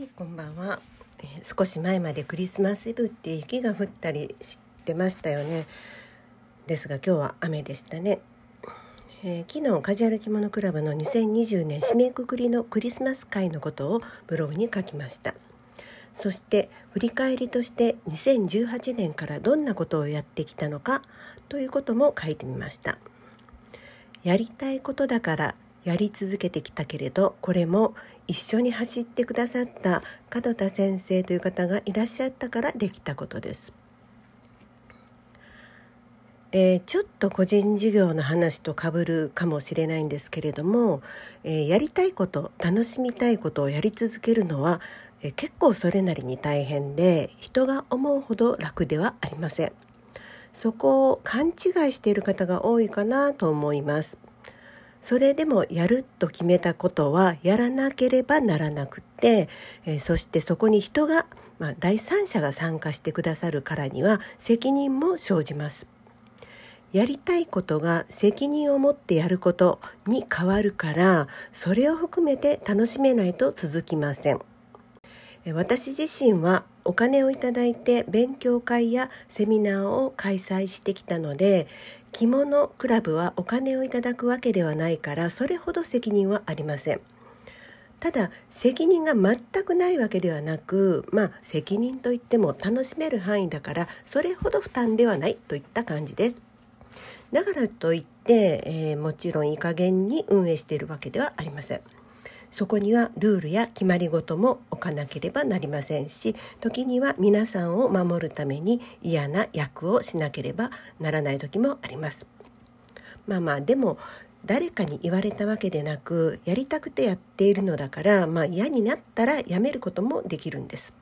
はいこんばんは、えー、少し前までクリスマスイブって雪が降ったりしてましたよね。ですが今日は雨でしたね、えー、昨日カジュアル着物クラブの2020年締めくくりのクリスマス会のことをブログに書きました。そして振り返りとして2018年からどんなことをやってきたのかということも書いてみました。やりたいことだからやり続けてきたけれどこれも一緒に走ってくださった門田先生という方がいらっしゃったからできたことです。えー、ちょっと個人事業の話とかぶるかもしれないんですけれども、えー、やりたいこと楽しみたいことをやり続けるのは、えー、結構それなりに大変で人が思うほど楽ではありません。そこを勘違いしている方が多いかなと思います。それでもやると決めたことはやらなければならなくて、えー、そしてそこに人が、まあ、第三者が参加してくださるからには責任も生じます。やりたいことが責任を持ってやることに変わるからそれを含めて楽しめないと続きません。私自身はお金をいただいて勉強会やセミナーを開催してきたので着物クラブはお金をいただくわけではないからそれほど責任はありません。ただ責任が全くないわけではなくまあ責任といっても楽しめる範囲だからそれほど負担ではないといった感じです。だからといって、えー、もちろんいい加減に運営しているわけではありません。そこにはルールや決まり事も置かなければなりませんし時には皆さんを守るために嫌な役をしなければならない時もあります。まあまあでも誰かに言われたわけでなくやりたくてやっているのだから、まあ、嫌になったらやめることもできるんです。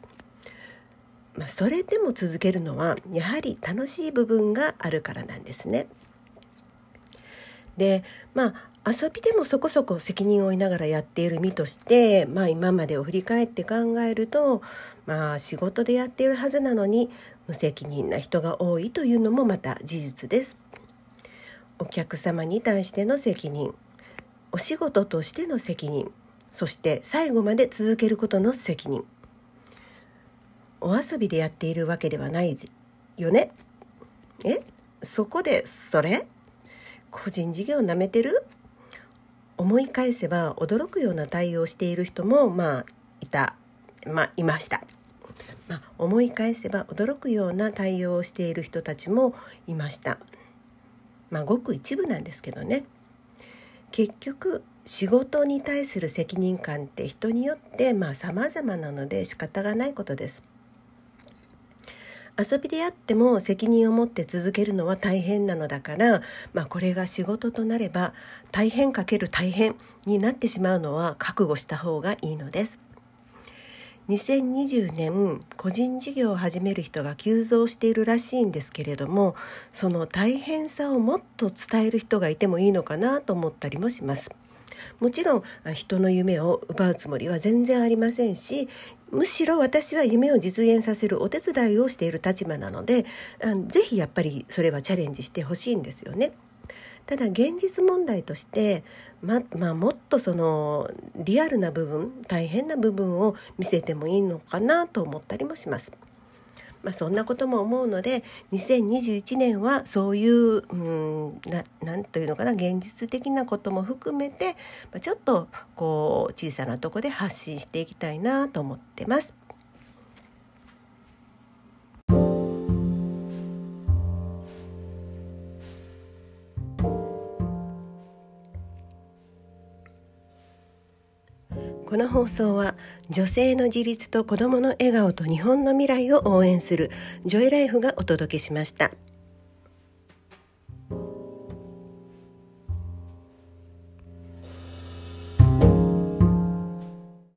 まあ、それでも続けるのはやはり楽しい部分があるからなんですね。でまあ遊びでもそこそこ責任を負いながらやっている身として、まあ、今までを振り返って考えると、まあ、仕事でやっているはずなのに無責任な人が多いというのもまた事実です。お客様に対しての責任お仕事としての責任そして最後まで続けることの責任。お遊びでやっているわけではないよね？え？そこでそれ？個人事業なめてる？思い返せば驚くような対応をしている人もまあいた、まあ、いました。まあ、思い返せば驚くような対応をしている人たちもいました。まあ、ごく一部なんですけどね。結局仕事に対する責任感って人によってまあ様々なので仕方がないことです。遊びであっても責任を持って続けるのは大変なのだから、まあ、これが仕事となれば大変かける大変になってしまうのは覚悟した方がいいのです。2020年個人事業を始める人が急増しているらしいんですけれどもその大変さをもっと伝える人がいてもいいのかなと思ったりもします。もちろん人の夢を奪うつもりは全然ありませんしむしろ私は夢を実現させるお手伝いをしている立場なのでぜひやっぱりそれはチャレンジしてほしいんですよね。ただ現実問題としてままあ、もっとそのリアルな部分大変な部分を見せてもいいのかなと思ったりもします。まあ、そんなことも思うので2021年はそういう、うん、ななんというのかな現実的なことも含めて、まあ、ちょっとこう小さなとこで発信していきたいなと思ってます。この放送は女性の自立と子どもの笑顔と日本の未来を応援するジョイライフがお届けしました。